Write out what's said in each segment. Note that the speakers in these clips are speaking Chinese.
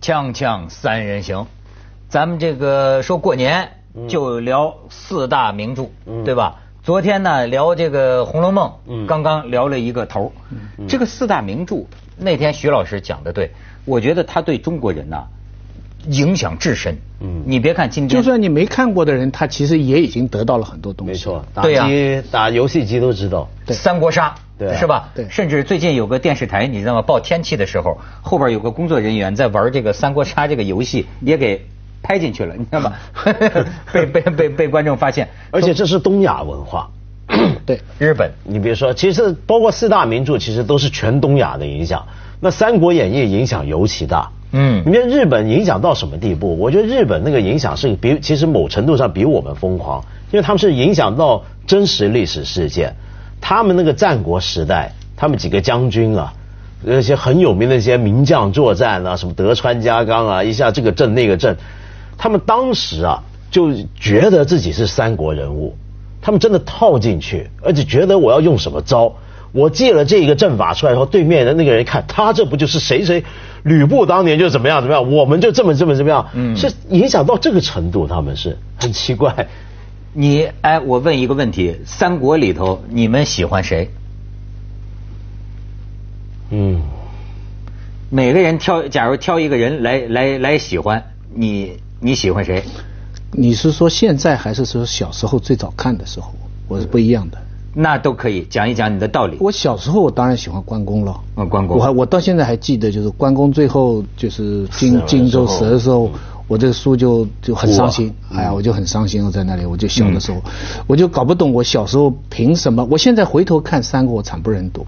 锵锵三人行，咱们这个说过年就聊四大名著，对吧？昨天呢聊这个《红楼梦》，刚刚聊了一个头。这个四大名著，那天徐老师讲的对，我觉得他对中国人呐影响至深。嗯，你别看今天，就算你没看过的人，他其实也已经得到了很多东西。没错，打对呀机打游戏机都知道。三国杀，对是吧？对甚至最近有个电视台，你知道吗？报天气的时候，后边有个工作人员在玩这个三国杀这个游戏，也给拍进去了，你知道吗？被被被被观众发现，而且这是东亚文化。对，日本你别说，其实包括四大名著，其实都是全东亚的影响。那《三国演义》影响尤其大。嗯你看日本影响到什么地步？我觉得日本那个影响是比其实某程度上比我们疯狂，因为他们是影响到真实历史事件。他们那个战国时代，他们几个将军啊，那些很有名的一些名将作战啊，什么德川家康啊，一下这个阵那个阵，他们当时啊就觉得自己是三国人物，他们真的套进去，而且觉得我要用什么招。我借了这个阵法出来以后，对面的那个人一看，他这不就是谁谁吕布当年就怎么样怎么样，我们就这么这么怎么样，嗯是影响到这个程度，他们是很奇怪。你哎，我问一个问题：三国里头你们喜欢谁？嗯，每个人挑，假如挑一个人来来来喜欢你，你喜欢谁？你是说现在还是说小时候最早看的时候？我是不一样的。那都可以讲一讲你的道理。我小时候我当然喜欢关公了。嗯关公我还我到现在还记得，就是关公最后就是荆荆州死的时候，我这个书就就很伤心。哎呀，我就很伤心。我在那里，我就小的时候，我就搞不懂我小时候凭什么？我现在回头看三国，惨不忍睹。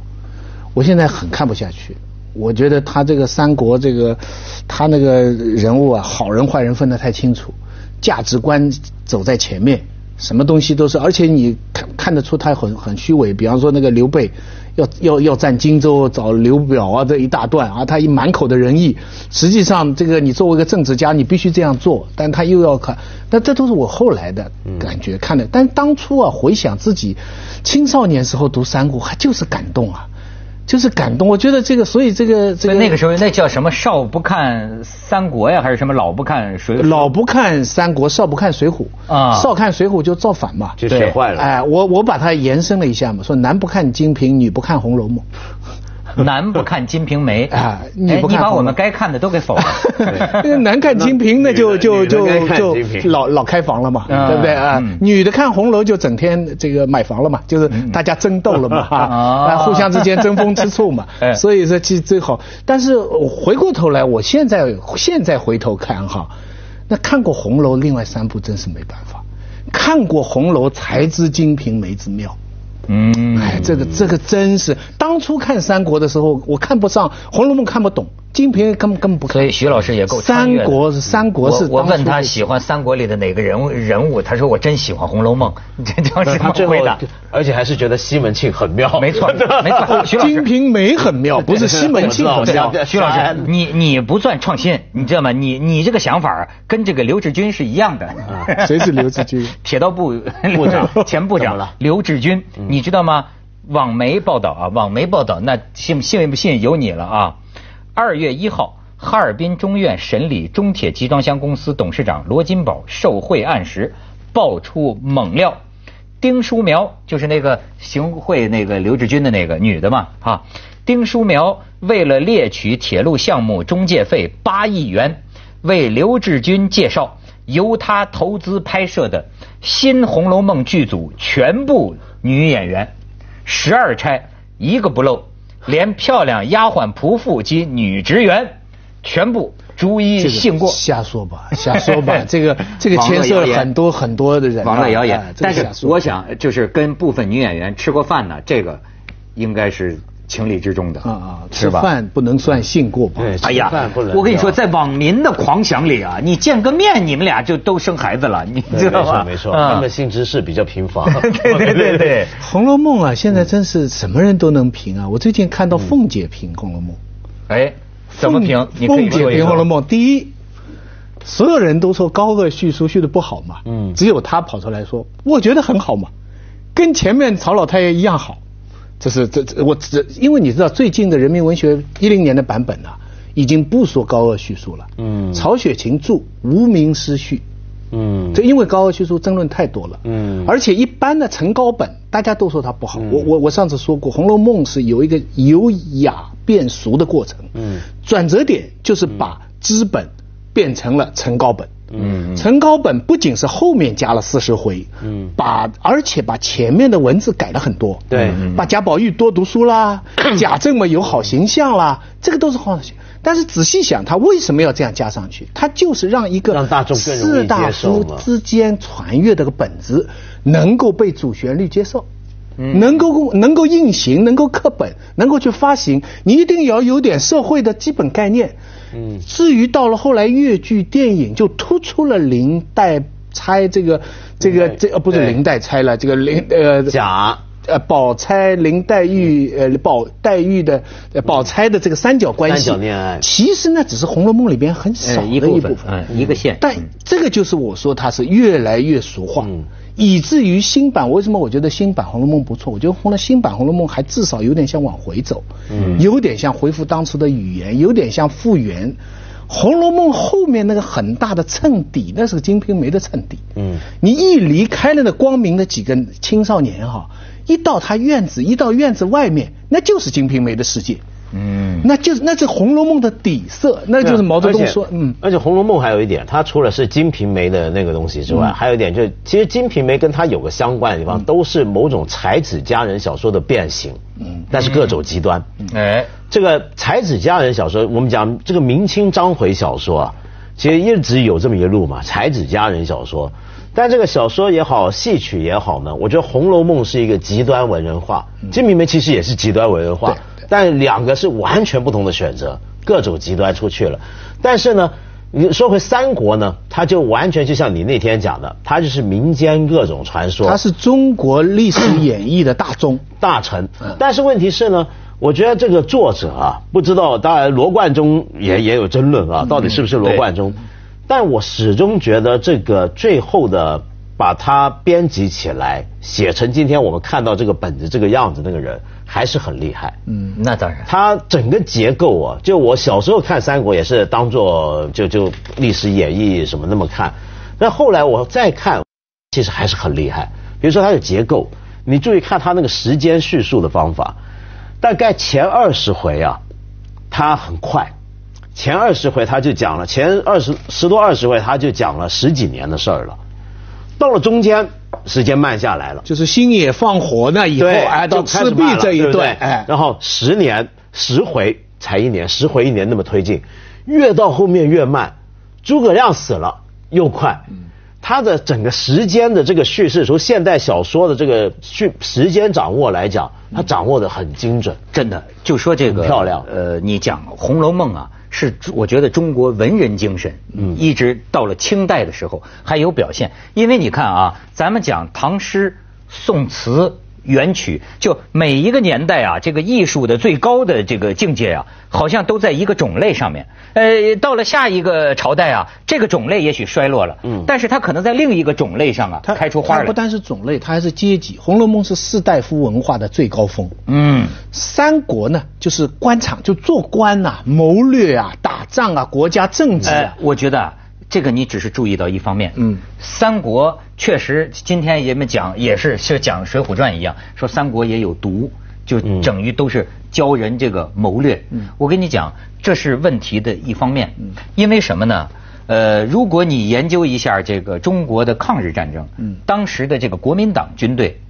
我现在很看不下去。我觉得他这个三国这个，他那个人物啊，好人坏人分得太清楚，价值观走在前面，什么东西都是，而且你看看得出他很很虚伪。比方说那个刘备要要要占荆州，找刘表啊这一大段啊，他一满口的仁义，实际上这个你作为一个政治家，你必须这样做，但他又要看，那这都是我后来的感觉看的。但当初啊，回想自己青少年时候读三国，还就是感动啊。就是感动，我觉得这个，所以这个这个那个时候那叫什么少不看三国呀，还是什么老不看水浒？老不看三国，少不看水浒啊少看水浒就造反嘛。就学坏了。哎，我我把它延伸了一下嘛，说男不看金瓶，女不看红楼梦。男不看《金瓶梅》啊你你把我们该看的都给否了。那个男看金瓶，那 就就就就老老开房了嘛，嗯。对不对？啊嗯？女的看红楼就整天这个买房了嘛，就是大家争斗了嘛，哦。啊，互相之间争风吃醋嘛哎，所以说其实最好。但是我回过头来，我现在现在回头看哈，那看过红楼另外三部真是没办法，看过红楼才知金瓶梅之妙。嗯，哎，这个这个真是，当初看三国的时候，我看不上《红楼梦》，看不懂，《金瓶》根本根本不看。所以徐老师也够穿三国是三国是我我问他喜欢三国里的哪个人物人物，他说我真喜欢《红楼梦》，这叫什他最后么回答？，而且还是觉得西门庆很妙。没错 没错，徐老师。金瓶梅很妙，不是 西门庆很我知道妙。徐老师，你你不算创新，你知道吗？你你这个想法跟这个刘志军是一样的。谁是刘志军铁道部部长前部长了刘志军，你知道吗？网媒报道啊，网媒报道，那信信不信由你了啊。二月一号，哈尔滨中院审理中铁集装箱公司董事长罗金宝受贿案时，爆出猛料。丁书苗就是那个行贿那个刘志军的那个女的嘛，哈。丁书苗为了猎取铁路项目中介费八亿元，为刘志军介绍由他投资拍摄的新《红楼梦》剧组全部女演员，十二钗一个不漏，连漂亮丫鬟、仆妇及女职员全部逐一这个信过。瞎说吧，瞎说吧，这个这个牵涉很多很多的人啊。网络谣言但是我想，就是跟部分女演员吃过饭呢，这个应该是情理之中的啊啊，吃饭不能算性过吧？对哎呀吃饭不能，我跟你说，在网民的狂想里啊，你见个面，你们俩就都生孩子了，你知道吗？没错没错，嗯他们性知识比较贫乏。对对对对，《红楼梦》啊，现在真是什么人都能评啊！我最近看到凤姐评《红楼梦》。哎，怎么评凤？你凤姐评《红楼。梦》，第一，所有人都说高鹗叙述叙的不好嘛，嗯只有他跑出来说，我觉得很好嘛，跟前面曹老太爷一样好。这是这这我这因为你知道最近的人民文学一零年的版本啊，已经不说高鹗叙述了。嗯，曹雪芹著《无名诗序》。嗯，这因为高鹗叙述争论太多了。嗯，而且一般的成高本，大家都说它不好。我我我上次说过，《红楼梦》是有一个由雅变俗的过程。嗯，转折点就是把资本变成了成高本。嗯，成高本不仅是后面加了四十回，嗯，把而且把前面的文字改了很多，对，把贾宝玉多读书啦，贾政嘛有好形象啦，这个都是好形。但是仔细想，他为什么要这样加上去？他就是让一个让大众更士大夫之间传阅的个本子能够被主旋律接受，能够能够印行，能够刻本，能够去发行，你一定要有点社会的基本概念。嗯，至于到了后来越剧电影就突出了林黛钗这个这个这呃不是林黛钗了，这个林呃贾。呃宝钗林黛玉呃宝黛玉的宝钗的这个三角关系，三角恋爱，其实那只是《红楼梦》里边很少的一部分，嗯，一个线。但这个就是我说它是越来越俗化。以至于新版，为什么我觉得新版《红楼梦》不错？我觉得红了新版《红楼梦》还至少有点像往回走，嗯，有点像恢复当初的语言，有点像复原《红楼梦》后面那个很大的衬底，那是个《金瓶梅》的衬底，嗯，你一离开了那光明的几个青少年哈，一到他院子，一到院子外面，那就是《金瓶梅》的世界。嗯，那就是那是《红楼梦》的底色，那就是毛泽东说，嗯，而且《红楼梦》还有一点，它除了是《金瓶梅》的那个东西之外，还有一点就是，其实《金瓶梅》跟它有个相关的地方，都是某种才子佳人小说的变形，嗯，但是各走极端，哎，这个才子佳人小说，我们讲这个明清章回小说啊，其实一直有这么一路嘛，才子佳人小说，但这个小说也好，戏曲也好呢，我觉得《红楼梦》是一个极端文人化，《金瓶梅》其实也是极端文人化。但两个是完全不同的选择，各种极端出去了。但是呢，你说回三国呢，它就完全就像你那天讲的，它就是民间各种传说。它是中国历史演绎的大宗大臣。但是问题是呢，我觉得这个作者啊，不知道，当然罗贯中也也有争论啊，到底是不是罗贯中？但我始终觉得这个最后的把它编辑起来，写成今天我们看到这个本子这个样子那个人。还是很厉害，嗯，那当然。他整个结构啊，就我小时候看三国也是当做就就历史演绎什么那么看，但后来我再看，其实还是很厉害。比如说它的结构，你注意看他那个时间叙述的方法，大概前二十回啊，他很快，前二十回他就讲了前二十十多二十回他就讲了十几年的事儿了，到了中间。时间慢下来了，就是星野放火那以后，哎，到赤壁这一段，哎，然后十年十回才一年，十回一年那么推进，越到后面越慢。诸葛亮死了又快，他的整个时间的这个叙事，从现代小说的这个叙时间掌握来讲，他掌握的很精准，真的。就说这个漂亮，呃，你讲《红楼梦》啊。是，我觉得中国文人精神，嗯，一直到了清代的时候还有表现。因为你看啊，咱们讲唐诗、宋词。元曲就每一个年代啊，这个艺术的最高的这个境界啊，好像都在一个种类上面。呃，到了下一个朝代啊，这个种类也许衰落了，嗯，但是它可能在另一个种类上啊，开出花来。它不单是种类，它还是阶级。《红楼梦》是士大夫文化的最高峰。嗯，三国呢，就是官场，就做官呐，谋略啊，打仗啊，国家政治啊。我觉得。这个你只是注意到一方面，嗯，三国确实今天人们讲也是是讲《水浒传》一样，说三国也有毒，就等于都是教人这个谋略。嗯，我跟你讲，这是问题的一方面。嗯，因为什么呢？呃，如果你研究一下这个中国的抗日战争，嗯，当时的这个国民党军队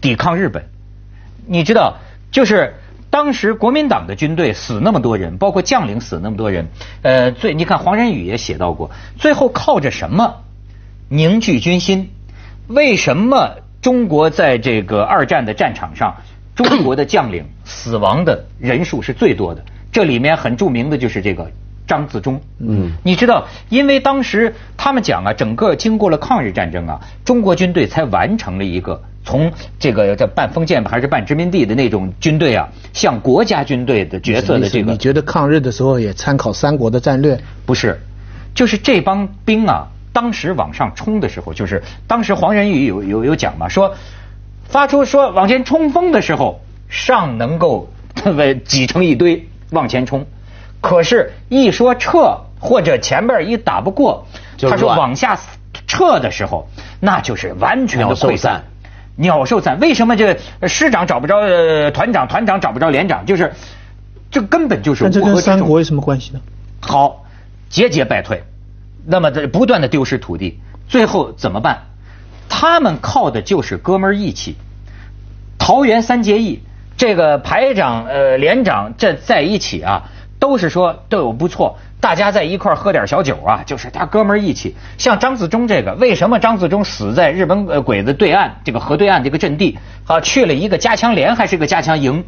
抵抗日本，你知道就是。当时国民党的军队死那么多人，包括将领死那么多人，呃，最你看黄仁宇也写到过，最后靠着什么凝聚军心？为什么中国在这个二战的战场上，中国的将领死亡的人数是最多的？这里面很著名的就是这个张自忠。嗯，你知道，因为当时他们讲啊，整个经过了抗日战争啊，中国军队才完成了一个。从这个叫半封建还是半殖民地的那种军队啊，向国家军队的角色的这个，你觉得抗日的时候也参考三国的战略？不是，就是这帮兵啊，当时往上冲的时候，就是当时黄仁宇有有有讲嘛，说发出说往前冲锋的时候，上能够 挤成一堆往前冲，可是，一说撤或者前边一打不过，他说往下撤的时候，那就是完全的溃散，鸟兽散。为什么这个师长找不着团长，团长找不着连长？就是这根本就是这跟三国有什么关系呢？好，节节败退，那么这不断的丢失土地，最后怎么办？他们靠的就是哥们义气。桃园三结义，这个排长、呃连长这在一起啊，都是说都有不错，大家在一块喝点小酒啊，就是大哥们义气。像张自忠这个，为什么张自忠死在日本呃鬼子对岸这个河对岸这个阵地？啊，去了一个加强连还是个加强营，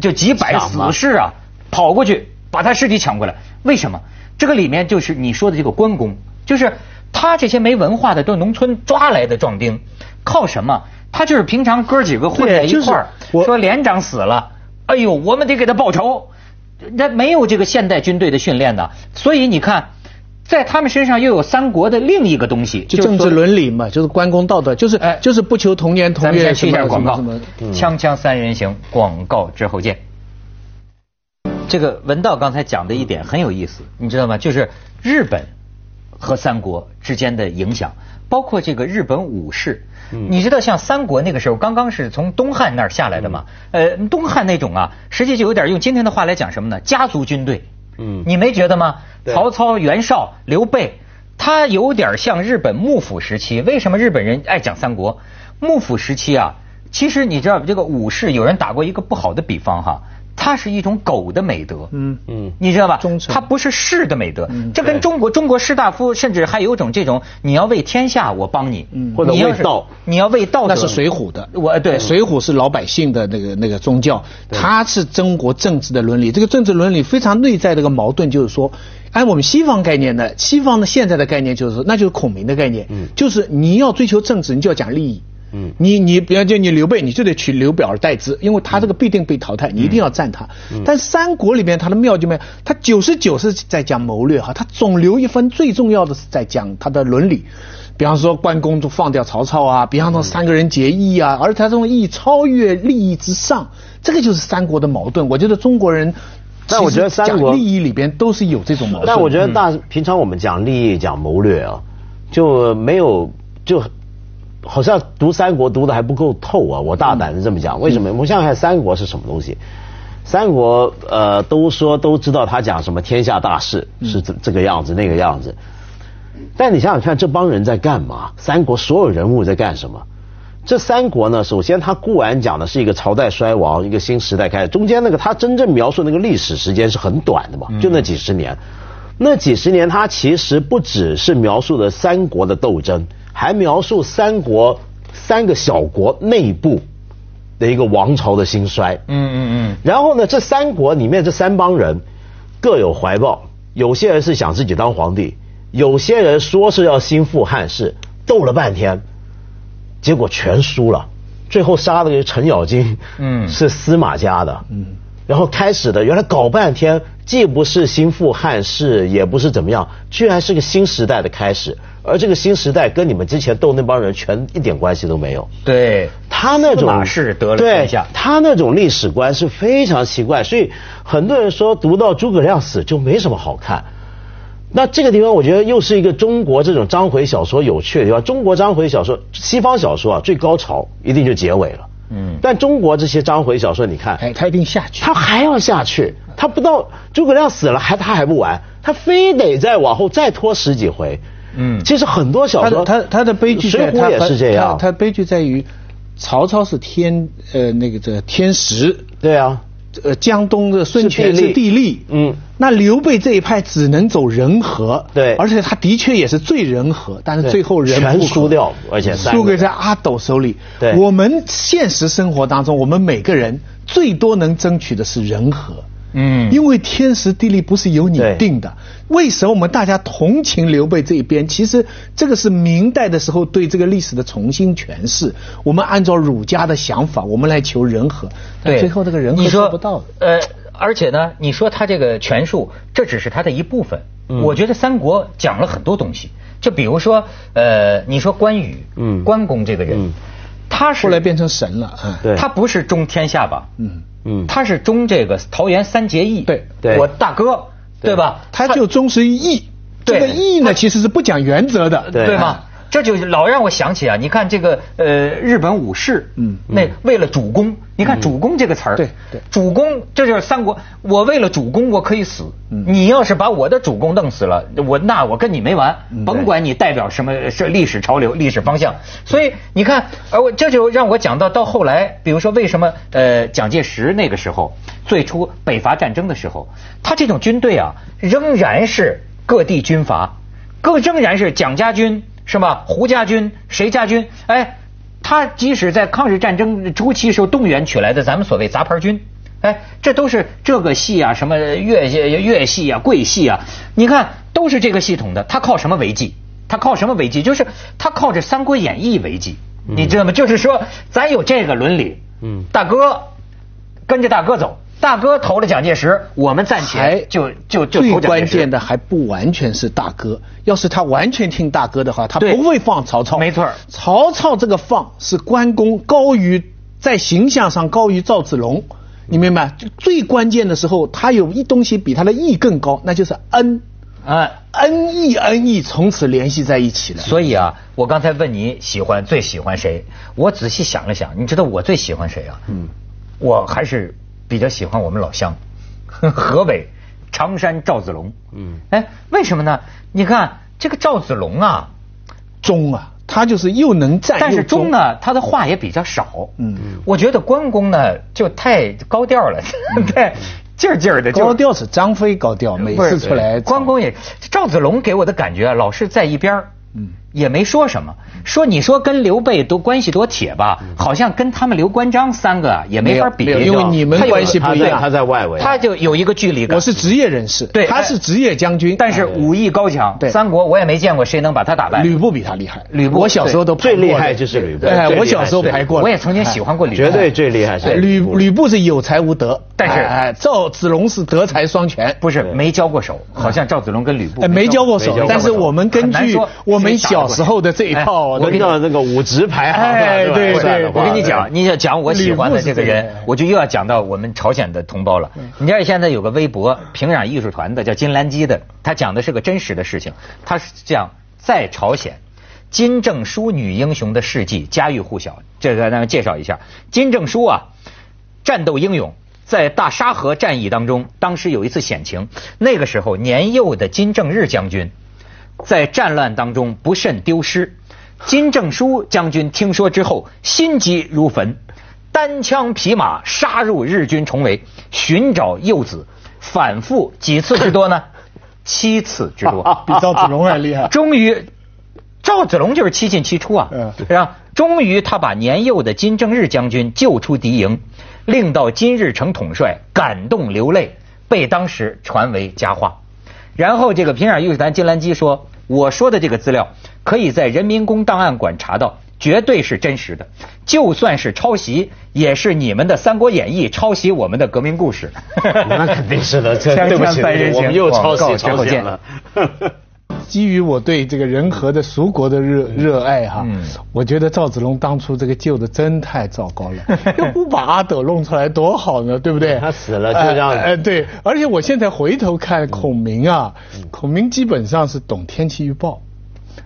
就几百死士啊，跑过去把他尸体抢过来。为什么？这个里面就是你说的这个关公，就是他这些没文化的都农村抓来的壮丁，靠什么？他就是平常哥几个混在一块儿，说连长死了，哎呦，我们得给他报仇。他没有这个现代军队的训练的，所以你看，在他们身上又有三国的另一个东西，就政治伦理嘛，就是关公道德，就是哎就是不求同年同月。去一下广告，锵锵三人行，广告之后见。这个文道刚才讲的一点很有意思，你知道吗？就是日本和三国之间的影响，包括这个日本武士。你知道像三国那个时候刚刚是从东汉那儿下来的嘛？呃，东汉那种啊，实际就有点用今天的话来讲什么呢？家族军队。嗯，你没觉得吗？曹操、袁绍、刘备，他有点像日本幕府时期。为什么日本人爱讲三国？幕府时期啊，其实你知道这个武士，有人打过一个不好的比方哈。它是一种狗的美德，嗯。嗯，你知道吧？忠诚。它不是士的美德，这跟中国中国士大夫甚至还有种这种，你要为天下，我帮你，嗯。或者为道，你要为道，那是水浒的，我对。水浒是老百姓的那个那个宗教，它是中国政治的伦理，这个政治伦理非常内在的一个矛盾，就是说，按我们西方概念的，西方的现在的概念就是，那就是孔明的概念，嗯。就是你要追求政治，你就要讲利益。嗯，你你比方就你刘备，你就得取刘表而代之，因为他这个必定被淘汰，你一定要赞他。但三国里面他的妙就没有，他九十九是在讲谋略哈，他总留一分最重要的是在讲他的伦理。比方说关公就放掉曹操啊，比方说三个人结义啊，而他这种义超越利益之上，这个就是三国的矛盾。我觉得中国人，但我觉得三国利益里边都是有这种矛盾。但我觉得大平常我们讲利益讲谋略啊，就没有就。好像读三国读的还不够透啊！我大胆的这么讲，为什么？我们想想看，三国是什么东西？三国呃，都说都知道他讲什么天下大事是这这个样子那个样子，但你想想看，这帮人在干嘛？三国所有人物在干什么？这三国呢？首先，他固然讲的是一个朝代衰亡，一个新时代开始，中间那个他真正描述那个历史时间是很短的嘛，就那几十年。那几十年，他其实不只是描述的三国的斗争。还描述三国三个小国内部的一个王朝的兴衰。嗯嗯嗯。然后呢，这三国里面这三帮人各有怀抱，有些人是想自己当皇帝，有些人说是要兴复汉室，斗了半天，结果全输了，最后杀的是程咬金，嗯，是司马家的，嗯。然后开始的原来搞半天，既不是兴复汉室，也不是怎么样，居然是个新时代的开始。而这个新时代跟你们之前斗那帮人全一点关系都没有。对，他那种马氏得了天下，他那种历史观是非常奇怪，所以很多人说读到诸葛亮死就没什么好看。那这个地方我觉得又是一个中国这种章回小说有趣的地方。中国章回小说，西方小说啊最高潮一定就结尾了。嗯。但中国这些章回小说，你看，哎，他一定下去，他还要下去，他不到诸葛亮死了还他还不完，他非得再往后再拖十几回。嗯，其实很多小说，他他的悲剧，水浒也是这样。他悲剧在于，曹操是天呃那个这天时，对啊，呃江东的孙权是地利，嗯，那刘备这一派只能走人和，对，而且他的确也是最人和，但是最后人全输掉，而且输给在阿斗手里。对，我们现实生活当中，我们每个人最多能争取的是人和。嗯，因为天时地利不是由你定的。为什么我们大家同情刘备这一边？其实这个是明代的时候对这个历史的重新诠释。我们按照儒家的想法，我们来求人和。对，最后这个人和做不到。呃，而且呢，你说他这个权术，这只是他的一部分。我觉得三国讲了很多东西。就比如说，呃，你说关羽，嗯，关公这个人，他是后来变成神了。对，他不是中天下吧？嗯。嗯，他是忠这个桃园三结义。对，我大哥对吧？他就忠实于义。这个义呢，其实是不讲原则的，对对吗？这就老让我想起啊，你看这个呃，日本武士，嗯。那为了主公，你看主公这个词儿，对对。主公这就是三国，我为了主公我可以死，你要是把我的主公弄死了，我那我跟你没完，甭管你代表什么是历史潮流、历史方向，所以你看，而我这就让我讲到到后来，比如说为什么呃蒋介石那个时候最初北伐战争的时候，他这种军队啊仍然是各地军阀。各仍然是蒋家军是吧？胡家军、谁家军？哎，他即使在抗日战争初期时候动员取来的咱们所谓杂牌军，哎，这都是这个系啊，什么粤系、粤系啊、桂系啊，你看都是这个系统的。他靠什么为继？他靠什么为继？就是他靠着《三国演义》为继，你知道吗？就是说，咱有这个伦理，嗯大哥跟着大哥走。大哥投了蒋介石，我们暂还且就就就最投蒋介石关键的还不完全是大哥，要是他完全听大哥的话，他不会放曹操。没错曹操这个放是关公高于在形象上高于赵子龙，你明白？就最关键的时候，他有一东西比他的义更高，那就是恩。啊。恩义恩义从此联系在一起了。所以啊，我刚才问你喜欢最喜欢谁，我仔细想了想，你知道我最喜欢谁啊？嗯，我还是比较喜欢我们老乡，河北常山赵子龙。嗯，哎，为什么呢？你看这个赵子龙啊，忠啊，他就是又能战但是又忠忠呢，他的话也比较少。嗯我觉得关公呢就太高调了，对，劲儿劲儿的高调是张飞高调，每次出来关公也，赵子龙给我的感觉啊，老是在一边儿嗯也没说什么。说你说跟刘备都关系多铁吧，好像跟他们刘关张三个啊也没法比，因为你们关系不一样。他在外围，他就有一个距离感。我是职业人士，对他是职业将军，但是武艺高强，对。三国我也没见过谁能把他打败。吕布比他厉害。吕布我小时候都排最厉害就是吕布哎，我小时候是排过了，我也曾经喜欢过吕布，绝对最厉害是哎吕吕布。是有才无德，但是哎，赵子龙是德才双全。不是没交过手，好像赵子龙跟吕布哎，没交过手但是我们根据我们谁打得过小时候的这一套，我跟到那个武职排行哎对对我跟你讲，你要讲我喜欢的这个人我就又要讲到我们朝鲜的同胞了。你知道现在有个微博平壤艺术团的叫金兰基的，他讲的是个真实的事情。他是这样，在朝鲜，金正淑女英雄的事迹家喻户晓。这个咱们，介绍一下，金正淑啊，战斗英勇。在大沙河战役当中，当时有一次险情，那个时候年幼的金正日将军在战乱当中不慎丢失。金正书将军听说之后，心急如焚，单枪匹马杀入日军重围，寻找幼子，反复几次之多呢？七次之多。比赵子龙还厉害。终于，赵子龙就是七进七出啊，嗯是吧？终于他把年幼的金正日将军救出敌营，令到金日成统帅感动流泪，被当时传为佳话。然后这个平壤艺术团金兰基说：“我说的这个资料可以在人民公档案馆查到，绝对是真实的。就算是抄袭，也是你们的《三国演义》抄袭我们的革命故事。”那肯定是的，这 对不起，我们又抄袭抄袭了。基于我对这个人和的蜀国的热热爱哈，嗯我觉得赵子龙当初这个救的真太糟糕了，要不把阿斗弄出来多好呢，对不对？他死了就让哎哎对，而且我现在回头看孔明啊，嗯孔明基本上是懂天气预报。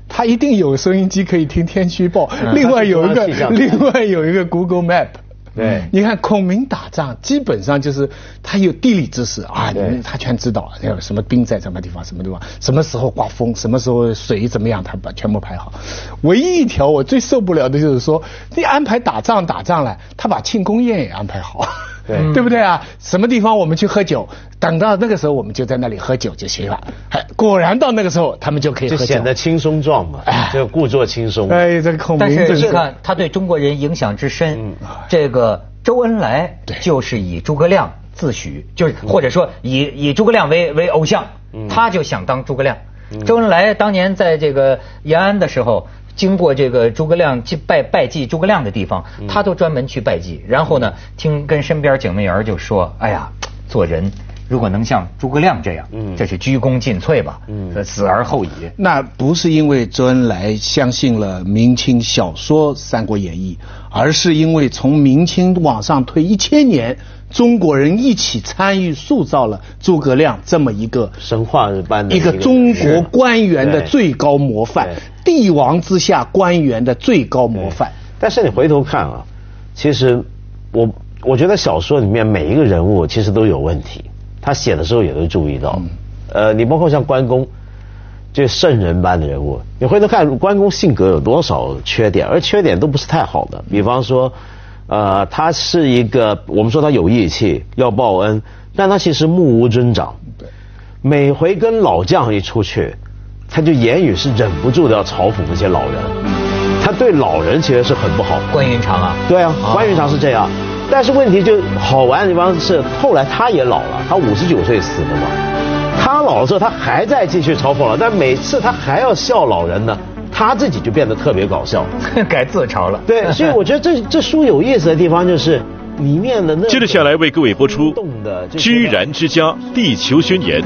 他一定有收音机可以听天气预报，嗯另外有一个另外有一个 Google Map。对你看孔明打仗基本上就是他有地理知识啊，你他全知道，有什么兵在什么地方，什么地方，什么时候刮风，什么时候水怎么样，他把全部排好。唯一一条我最受不了的就是说，你安排打仗打仗了，他把庆功宴也安排好。对对不对啊？什么地方我们去喝酒，等到那个时候我们就在那里喝酒就行了。哎，果然到那个时候他们就可以喝酒，就显得轻松状嘛哎，就故作轻松。哎，这孔明但是你看他对中国人影响之深嗯，这个周恩来就是以诸葛亮自诩，就是或者说以以诸葛亮为为偶像，他就想当诸葛亮。周恩来当年在这个延安的时候。经过这个诸葛亮祭拜拜祭诸葛亮的地方，他都专门去拜祭。然后呢，听跟身边警卫员就说：“哎呀，做人如果能像诸葛亮这样，嗯这是鞠躬尽瘁吧，嗯死而后已。”那不是因为周恩来相信了明清小说《三国演义》，而是因为从明清往上推一千年，中国人一起参与塑造了诸葛亮这么一个神话般的一个中国官员的最高模范，帝王之下官员的最高模范。但是你回头看啊，其实我我觉得小说里面每一个人物其实都有问题，他写的时候也都注意到。呃，你包括像关公，这圣人般的人物，你回头看关公性格有多少缺点，而缺点都不是太好的。比方说，呃，他是一个我们说他有义气，要报恩，但他其实目无尊长。对，每回跟老将一出去，他就言语是忍不住的要嘲讽那些老人。他对老人其实是很不好。关云长啊，对啊，关云长是这样，但是问题就好玩的地方是，后来他也老了，他五十九岁死的嘛。他老了之后，他还在继续嘲讽了，但每次他还要笑老人呢，他自己就变得特别搞笑。改自嘲了。对，所以我觉得这这书有意思的地方就是里面的那接着下来为各位播出动的《居然之家：地球宣言》。